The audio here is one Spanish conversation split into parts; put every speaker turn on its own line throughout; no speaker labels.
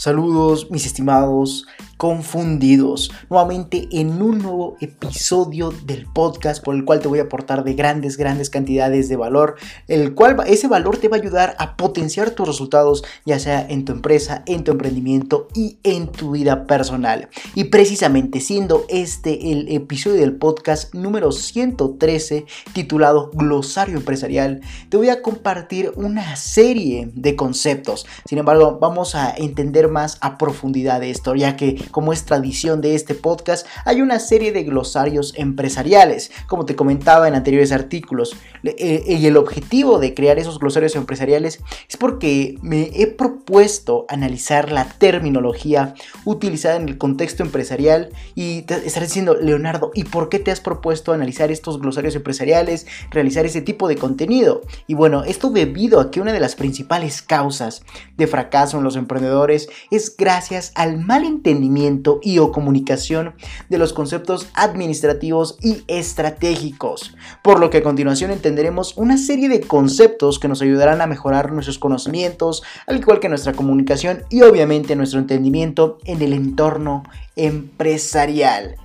Saludos mis estimados confundidos, nuevamente en un nuevo episodio del podcast por el cual te voy a aportar de grandes, grandes cantidades de valor, el cual ese valor te va a ayudar a potenciar tus resultados, ya sea en tu empresa, en tu emprendimiento y en tu vida personal. Y precisamente siendo este el episodio del podcast número 113 titulado Glosario Empresarial, te voy a compartir una serie de conceptos. Sin embargo, vamos a entender más a profundidad de esto, ya que como es tradición de este podcast, hay una serie de glosarios empresariales, como te comentaba en anteriores artículos. Eh, y el objetivo de crear esos glosarios empresariales es porque me he propuesto analizar la terminología utilizada en el contexto empresarial y te estaré diciendo, Leonardo, ¿y por qué te has propuesto analizar estos glosarios empresariales, realizar ese tipo de contenido? Y bueno, esto debido a que una de las principales causas de fracaso en los emprendedores es gracias al mal entendimiento y o comunicación de los conceptos administrativos y estratégicos. Por lo que a continuación entenderemos una serie de conceptos que nos ayudarán a mejorar nuestros conocimientos, al igual que nuestra comunicación y obviamente nuestro entendimiento en el entorno empresarial.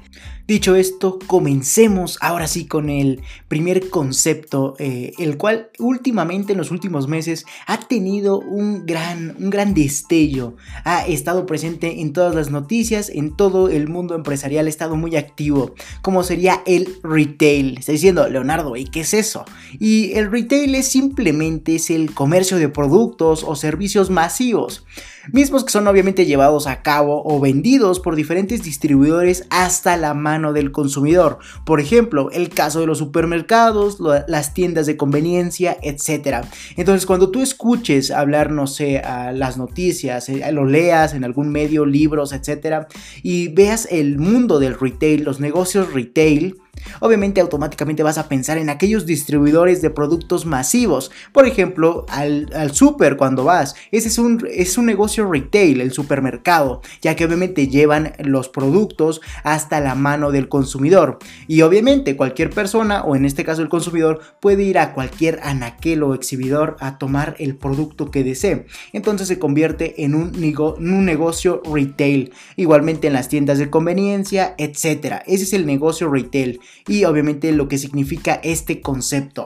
Dicho esto, comencemos ahora sí con el primer concepto, eh, el cual últimamente en los últimos meses ha tenido un gran, un gran destello, ha estado presente en todas las noticias, en todo el mundo empresarial, ha estado muy activo, como sería el retail. Está diciendo, Leonardo, ¿y qué es eso? Y el retail es simplemente es el comercio de productos o servicios masivos mismos que son obviamente llevados a cabo o vendidos por diferentes distribuidores hasta la mano del consumidor. Por ejemplo, el caso de los supermercados, las tiendas de conveniencia, etc. Entonces, cuando tú escuches hablar, no sé, a las noticias, eh, lo leas en algún medio, libros, etc. y veas el mundo del retail, los negocios retail, Obviamente automáticamente vas a pensar en aquellos distribuidores de productos masivos. Por ejemplo, al, super cuando vas. Ese es un, es un negocio retail, el supermercado, ya que obviamente llevan los productos hasta la mano del consumidor. Y obviamente cualquier persona, o en este caso el consumidor, puede ir a cualquier anaquel o exhibidor a tomar el producto que desee. Entonces se convierte en un, un negocio retail. Igualmente en las tiendas de conveniencia, etc. Ese es el negocio retail y obviamente lo que significa este concepto.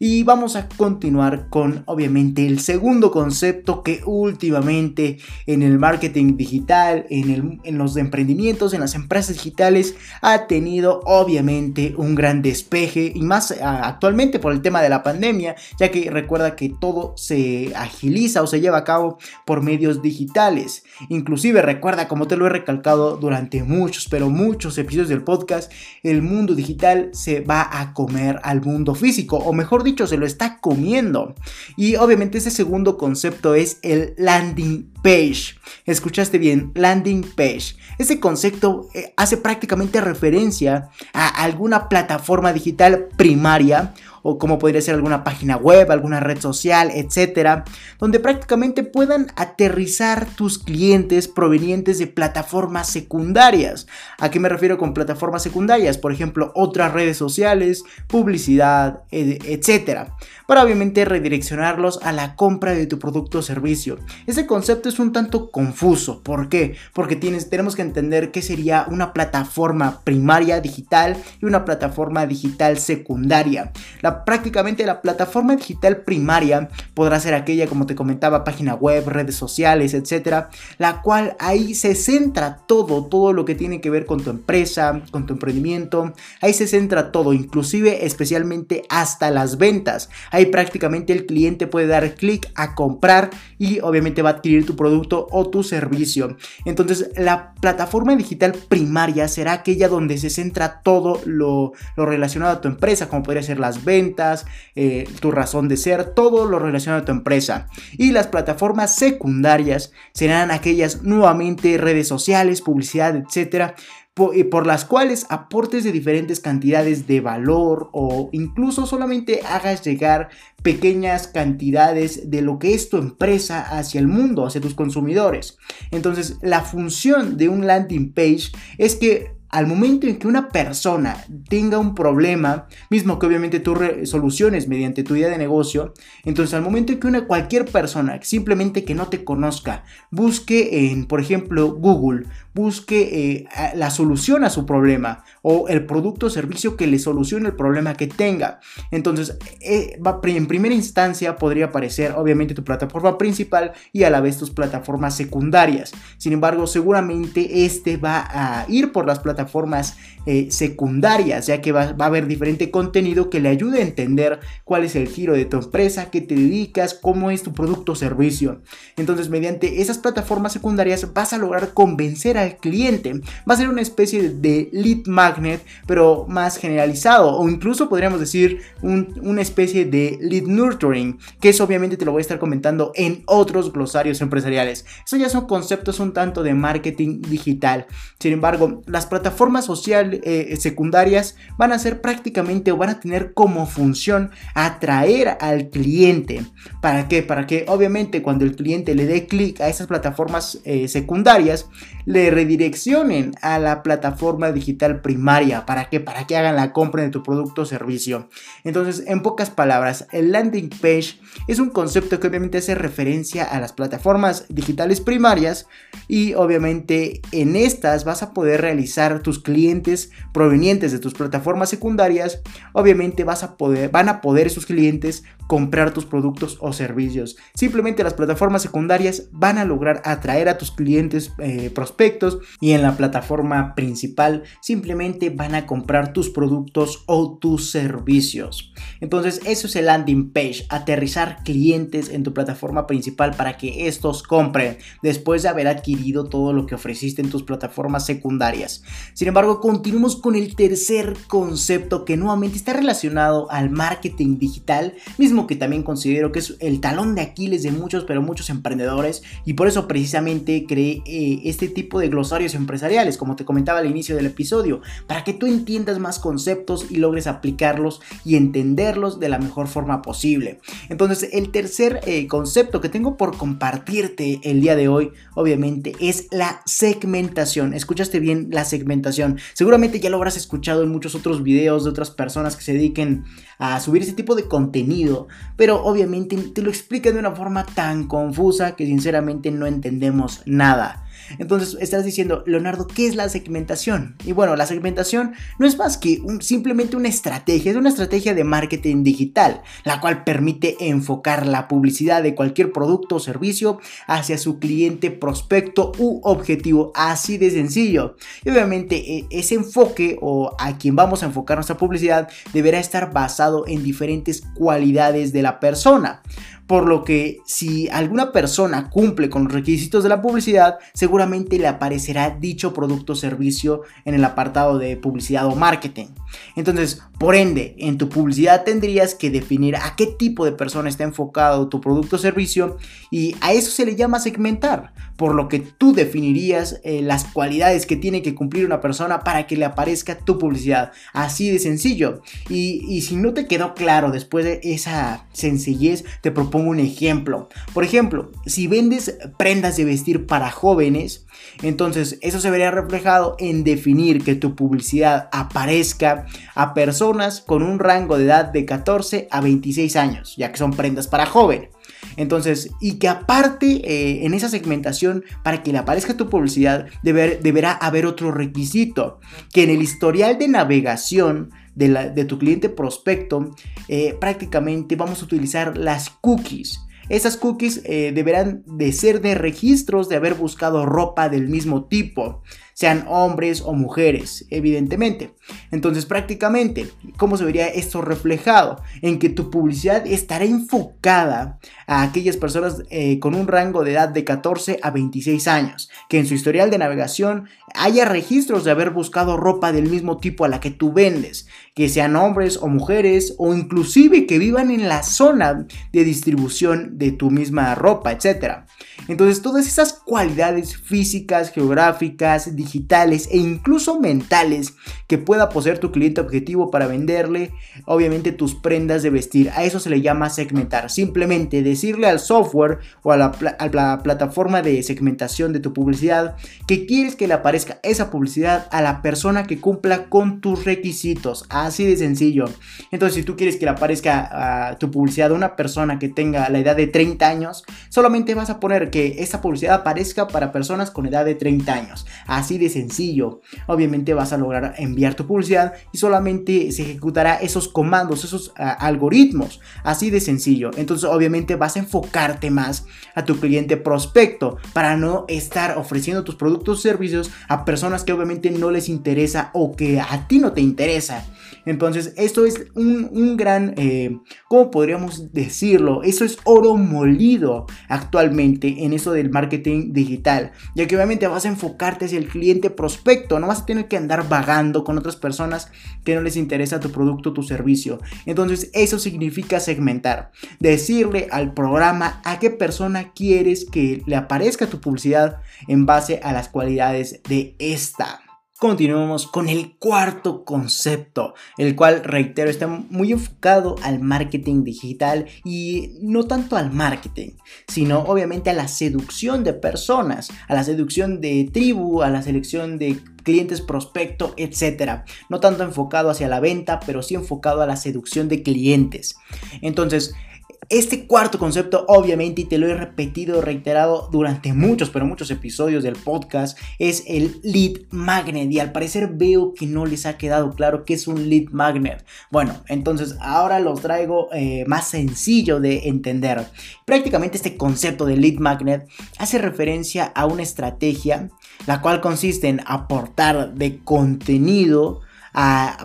Y vamos a continuar con obviamente el segundo concepto que últimamente en el marketing digital, en, en, los emprendimientos, en las empresas digitales ha tenido obviamente un gran despeje y más actualmente por el tema de la pandemia, ya que recuerda que todo se agiliza o se lleva a cabo por medios digitales. Inclusive recuerda, como te lo he recalcado durante muchos, pero muchos episodios del podcast, el mundo digital se va a comer al mundo físico, o mejor dicho, se lo está comiendo. Y obviamente ese segundo concepto es el landing page. Escuchaste bien, landing page. Ese concepto eh, hace prácticamente referencia a alguna plataforma digital primaria o como podría ser alguna página web, alguna red social, etcétera, donde prácticamente puedan aterrizar tus clientes provenientes de plataformas secundarias. ¿A qué me refiero con plataformas secundarias? Por ejemplo, otras redes sociales, publicidad, etcétera, para obviamente redireccionarlos a la compra de tu producto o servicio. Ese concepto es un tanto confuso. ¿Por qué? Porque tienes, tenemos que entender qué sería una plataforma primaria digital y una plataforma digital secundaria prácticamente la plataforma digital primaria podrá ser aquella, como te comentaba, página web, redes sociales, etcétera, la cual ahí se centra todo, todo lo que tiene que ver con tu empresa, con tu emprendimiento, ahí se centra todo, inclusive especialmente hasta las ventas. Ahí prácticamente el cliente puede dar clic a comprar y obviamente va a adquirir tu producto o tu servicio. Entonces, la plataforma digital primaria será aquella donde se centra todo lo, relacionado a tu empresa, como podría ser las ventas eh, tu razón de ser, todo lo relacionado a tu empresa. Y las plataformas secundarias serán aquellas nuevamente redes sociales, publicidad, etcétera, por las cuales aportes de diferentes cantidades de valor o incluso solamente hagas llegar pequeñas cantidades de lo que es tu empresa hacia el mundo, hacia tus consumidores. Entonces, la función de un landing page es que al momento en que una persona tenga un problema, mismo que obviamente tú soluciones mediante tu idea de negocio, entonces al momento en que una cualquier persona simplemente que no te conozca busque en, por ejemplo, Google, busque eh, la solución a su problema o el producto o servicio que le solucione el problema que tenga. Entonces, eh, en primera instancia podría aparecer obviamente tu plataforma principal y a la vez tus plataformas secundarias. Sin embargo, seguramente este va a ir por las plataformas eh, secundarias, ya que va, a haber diferente contenido que le ayude a entender cuál es el giro de tu empresa, qué te dedicas, cómo es tu producto o servicio. Entonces, mediante esas plataformas secundarias vas a lograr convencer al cliente. Va a ser una especie de lead magnet, pero más generalizado, o incluso podríamos decir una especie de lead nurturing, que eso obviamente te lo voy a estar comentando en otros glosarios empresariales. Eso ya son conceptos un tanto de marketing digital. Sin embargo, las plataformas sociales eh, secundarias van a ser prácticamente o van a tener como función atraer al cliente. ¿Para qué? Para que obviamente cuando el cliente le dé clic a esas plataformas eh, secundarias, le redireccionen a la plataforma digital primaria. ¿Para qué? Para que hagan la compra de tu producto o servicio. Entonces, en pocas palabras, el landing page es un concepto que obviamente hace referencia a las plataformas digitales primarias y obviamente en estas vas a poder realizar tus clientes provenientes de tus plataformas secundarias. Obviamente vas a poder, van a poder esos clientes comprar tus productos o servicios. Simplemente las plataformas secundarias van a lograr atraer a tus clientes eh, prospectos y en la plataforma principal simplemente van a comprar tus productos o tus servicios. Entonces eso es el landing page, aterrizar clientes en tu plataforma principal para que estos compren después de haber adquirido todo lo que ofreciste en tus plataformas secundarias. Sin embargo, continuemos con el tercer concepto que nuevamente está relacionado al marketing digital, mismo que también considero que es el talón de Aquiles de muchos, pero muchos emprendedores y por eso precisamente creé eh, este tipo de glosarios empresariales, como te comentaba al inicio del episodio, para que tú entiendas más conceptos y logres aplicarlos y entenderlos de la mejor forma posible. Entonces, el tercer eh, concepto que tengo por compartirte el día de hoy, obviamente, es la segmentación. Escuchaste bien la segmentación. Seguramente ya lo habrás escuchado en muchos otros videos de otras personas que se dediquen a subir ese tipo de contenido pero obviamente te lo explica de una forma tan confusa que sinceramente no entendemos nada. Entonces estás diciendo, Leonardo, ¿qué es la segmentación? Y bueno, la segmentación no es más que simplemente una estrategia, es una estrategia de marketing digital, la cual permite enfocar la publicidad de cualquier producto o servicio hacia su cliente prospecto u objetivo, así de sencillo. Y obviamente e, ese enfoque o a quien vamos a enfocar nuestra publicidad deberá estar basado en diferentes cualidades de la persona por lo que si alguna persona cumple con los requisitos de la publicidad, seguramente le aparecerá dicho producto o servicio en el apartado de publicidad o marketing. Entonces, por ende, en tu publicidad tendrías que definir a qué tipo de persona está enfocado tu producto o servicio y a eso se le llama segmentar, por lo que tú definirías eh, las cualidades que tiene que cumplir una persona para que le aparezca tu publicidad. Así de sencillo. Y, y si no te quedó claro después de esa sencillez, te propongo un ejemplo. Por ejemplo, si vendes prendas de vestir para jóvenes, entonces eso se vería reflejado en definir que tu publicidad aparezca a personas con un rango de edad de 14 a 26 años, ya que son prendas para joven. Entonces, y que aparte eh, en esa segmentación, para que le aparezca tu publicidad, deberá haber otro requisito, que en el historial de navegación de, tu cliente prospecto, eh, prácticamente vamos a utilizar las cookies. Esas cookies eh, deberán de ser de registros de haber buscado ropa del mismo tipo sean hombres o mujeres, evidentemente. Entonces prácticamente, ¿cómo se vería esto reflejado? En que tu publicidad estará enfocada a aquellas personas eh, con un rango de edad de 14 a 26 años, que en su historial de navegación haya registros de haber buscado ropa del mismo tipo a la que tú vendes, que sean hombres o mujeres o inclusive que vivan en la zona de distribución de tu misma ropa, etc. Entonces todas esas cualidades físicas, geográficas, digitales, digitales e incluso mentales que pueda poseer tu cliente objetivo para venderle, obviamente, tus prendas de vestir. A eso se le llama segmentar. Simplemente decirle al software o a la, plataforma de segmentación de tu publicidad que quieres que le aparezca esa publicidad a la persona que cumpla con tus requisitos. Así de sencillo. Entonces, si tú quieres que le aparezca a tu publicidad a una persona que tenga la edad de 30 años, solamente vas a poner que esa publicidad aparezca para personas con edad de 30 años. Así de sencillo. Obviamente vas a lograr enviar tu publicidad y solamente se ejecutará esos comandos, esos ah, algoritmos. Así de sencillo. Entonces, obviamente vas a enfocarte más a tu cliente prospecto para no estar ofreciendo tus productos o servicios a personas que obviamente no les interesa o que a ti no te interesa. Entonces, esto es un, gran, eh, ¿cómo podríamos decirlo? Eso es oro molido actualmente en eso del marketing digital, ya que obviamente vas a enfocarte hacia el cliente prospecto, no vas a tener que andar vagando con otras personas que no les interesa tu producto tu servicio. Entonces, eso significa segmentar, decirle al programa a qué persona quieres que le aparezca tu publicidad en base a las cualidades de esta. Continuamos con el cuarto concepto, el cual, reitero, está muy enfocado al marketing digital y no tanto al marketing, sino obviamente a la seducción de personas, a la seducción de tribu, a la selección de clientes prospecto, etc. No tanto enfocado hacia la venta, pero sí enfocado a la seducción de clientes. Entonces, este cuarto concepto, obviamente, y te lo he repetido, reiterado durante muchos, pero muchos episodios del podcast, es el lead magnet. Y al parecer veo que no les ha quedado claro qué es un lead magnet. Bueno, entonces ahora los traigo eh, más sencillo de entender. Prácticamente este concepto de lead magnet hace referencia a una estrategia, la cual consiste en aportar de contenido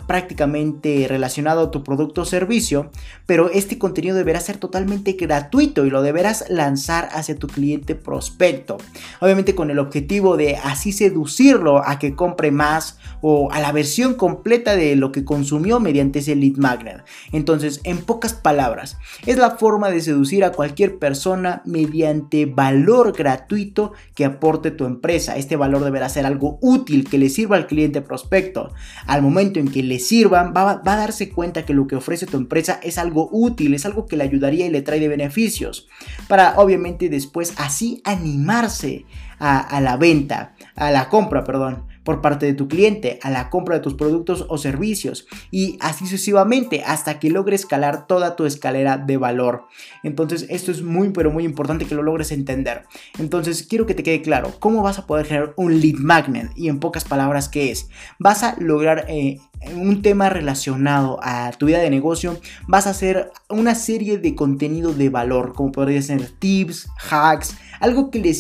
prácticamente relacionado a tu producto o servicio, pero este contenido deberá ser totalmente gratuito y lo deberás lanzar hacia tu cliente prospecto. Obviamente con el objetivo de así seducirlo a que compre más o a la versión completa de lo que consumió mediante ese lead magnet. Entonces, en pocas palabras, es la forma de seducir a cualquier persona mediante valor gratuito que aporte tu empresa. Este valor deberá ser algo útil que le sirva al cliente prospecto. Al momento en que le sirvan, va, a darse cuenta que lo que ofrece tu empresa es algo útil, es algo que le ayudaría y le trae beneficios. Para obviamente después así animarse a la venta, a la compra, perdón por parte de tu cliente, a la compra de tus productos o servicios y así sucesivamente hasta que logres escalar toda tu escalera de valor. Entonces esto es muy pero muy importante que lo logres entender. Entonces quiero que te quede claro cómo vas a poder generar un lead magnet y en pocas palabras qué es. Vas a lograr eh, un tema relacionado a tu vida de negocio, vas a hacer una serie de contenido de valor, como podría ser tips, hacks, algo que le,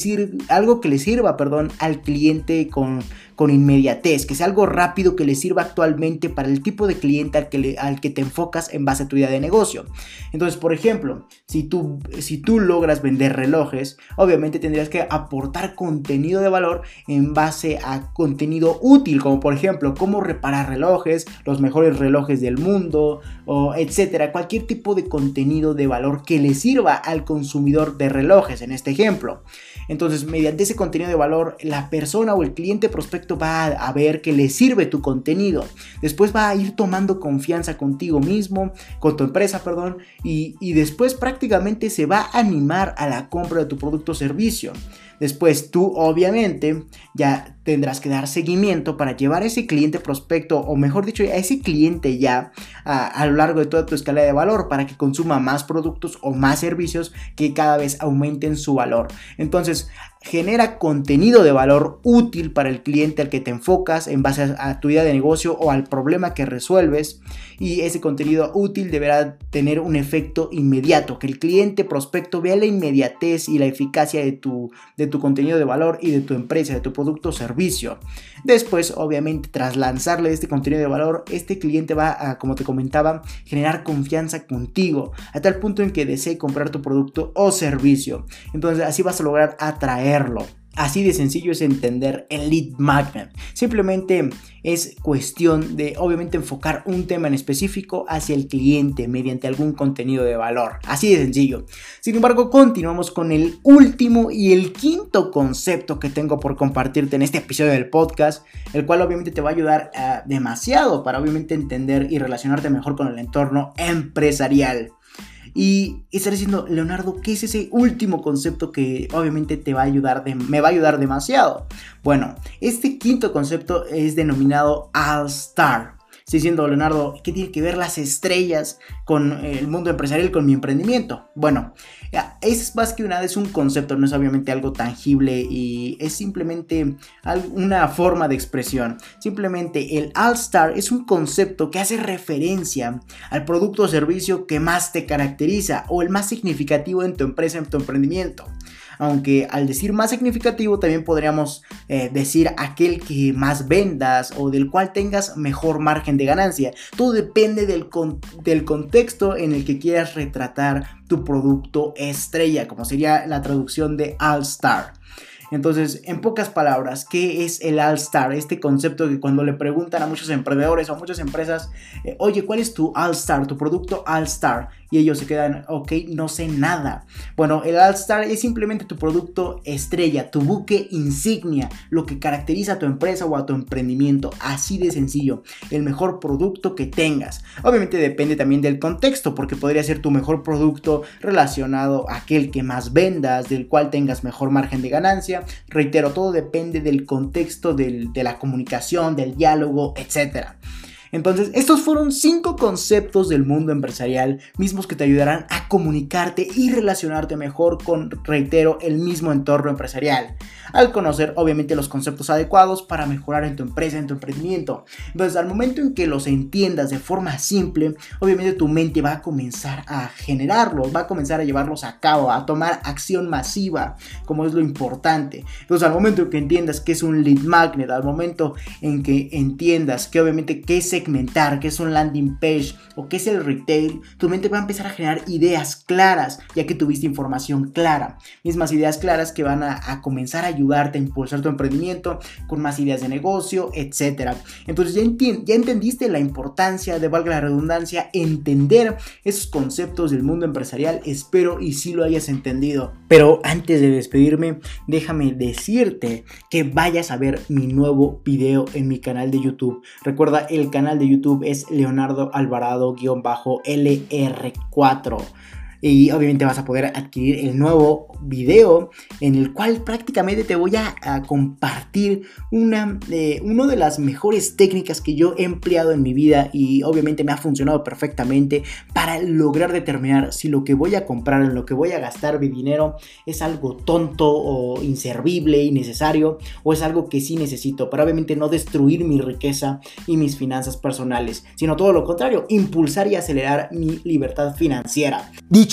algo que le sirva perdón, al cliente con, con inmediatez, que sea algo rápido que le sirva actualmente para el tipo de cliente al que, al que te enfocas en base a tu idea de negocio. Entonces, por ejemplo, si tú, si tú logras vender relojes, obviamente tendrías que aportar contenido de valor en base a contenido útil, como por ejemplo, cómo reparar relojes, los mejores relojes del mundo, o etcétera, cualquier tipo de contenido de valor que le sirva al consumidor de relojes, en este ejemplo. Entonces, mediante ese contenido de valor, la persona o el cliente prospecto va a ver que le sirve tu contenido. Después va a ir tomando confianza contigo mismo, con tu empresa, perdón, y, y después prácticamente se va a animar a la compra de tu producto o servicio. Después tú obviamente ya tendrás que dar seguimiento para llevar a ese cliente prospecto o mejor dicho a ese cliente ya a, a, lo largo de toda tu escala de valor para que consuma más productos o más servicios que cada vez aumenten su valor. Entonces genera contenido de valor útil para el cliente al que te enfocas en base a, tu idea de negocio o al problema que resuelves y ese contenido útil deberá tener un efecto inmediato, que el cliente prospecto vea la inmediatez y la eficacia de tu, de tu contenido de valor y de tu empresa, de tu producto. Después, obviamente, tras lanzarle este contenido de valor, este cliente va a, como te comentaba, generar confianza contigo, a tal punto en que desee comprar tu producto o servicio. Entonces, así vas a lograr atraer Así de sencillo es entender el lead magnet. Simplemente es cuestión de obviamente enfocar un tema en específico hacia el cliente mediante algún contenido de valor. Así de sencillo. Sin embargo, continuamos con el último y el quinto concepto que tengo por compartirte en este episodio del podcast, el cual obviamente te va a ayudar ah, demasiado para obviamente entender y relacionarte mejor con el entorno empresarial. Y estar diciendo, Leonardo, ¿qué es ese último concepto que obviamente te va a ayudar, me va a ayudar demasiado? Bueno, este quinto concepto es denominado All Star. Estoy diciendo, Leonardo, ¿qué tiene que ver las estrellas con el mundo empresarial, con mi emprendimiento? Bueno, es más que nada, es un concepto, no es obviamente algo tangible y es simplemente una forma de expresión. Simplemente el All Star es un concepto que hace referencia al producto o servicio que más te caracteriza o el más significativo en tu empresa, en tu emprendimiento aunque al decir más significativo también podríamos eh, decir aquel que más vendas o del cual tengas mejor margen de ganancia. Todo depende del, del contexto en el que quieras retratar tu producto estrella, como sería la traducción de All Star. Entonces, en pocas palabras, ¿qué es el All Star? Este concepto que cuando le preguntan a muchos emprendedores o a muchas empresas, eh, oye, ¿cuál es tu All Star, tu producto All Star? Y ellos se quedan, ok, no sé nada. Bueno, el All Star es simplemente tu producto estrella, tu buque insignia, lo que caracteriza a tu empresa o a tu emprendimiento, así de sencillo, el mejor producto que tengas. Obviamente depende también del contexto, porque podría ser tu mejor producto relacionado a aquel que más vendas, del cual tengas mejor margen de ganancia. Reitero, todo depende del contexto, de la comunicación, del diálogo, etcétera. Entonces, estos fueron cinco conceptos del mundo empresarial, mismos que te ayudarán a comunicarte y relacionarte mejor con, reitero, el mismo entorno empresarial, al conocer obviamente los conceptos adecuados para mejorar en tu empresa, en tu emprendimiento. Entonces, al momento en que los entiendas de forma simple, obviamente tu mente va a comenzar a generarlos, va a comenzar a llevarlos a cabo, a tomar acción masiva, como es lo importante. Entonces, al momento en que entiendas qué es un lead magnet, al momento en que entiendas que obviamente qué se segmentar, qué es un landing page o qué es el retail, tu mente va a empezar a generar ideas claras, ya que tuviste información clara. Mismas ideas claras que van a, comenzar a ayudarte a impulsar tu emprendimiento con más ideas de negocio, etc. Entonces ya, ya entendiste la importancia de, valga la redundancia, entender esos conceptos del mundo empresarial. Espero y si lo hayas entendido. Pero antes de despedirme, déjame decirte que vayas a ver mi nuevo video en mi canal de YouTube. Recuerda el canal de YouTube es Leonardo Alvarado-LR4 y obviamente vas a poder adquirir el nuevo video en el cual prácticamente te voy a, compartir una, una de las mejores técnicas que yo he empleado en mi vida y obviamente me ha funcionado perfectamente para lograr determinar si lo que voy a comprar, en lo que voy a gastar mi dinero es algo tonto o inservible, innecesario o es algo que sí necesito para obviamente no destruir mi riqueza y mis finanzas personales, sino todo lo contrario, impulsar y acelerar mi libertad financiera. Dicho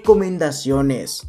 recomendaciones.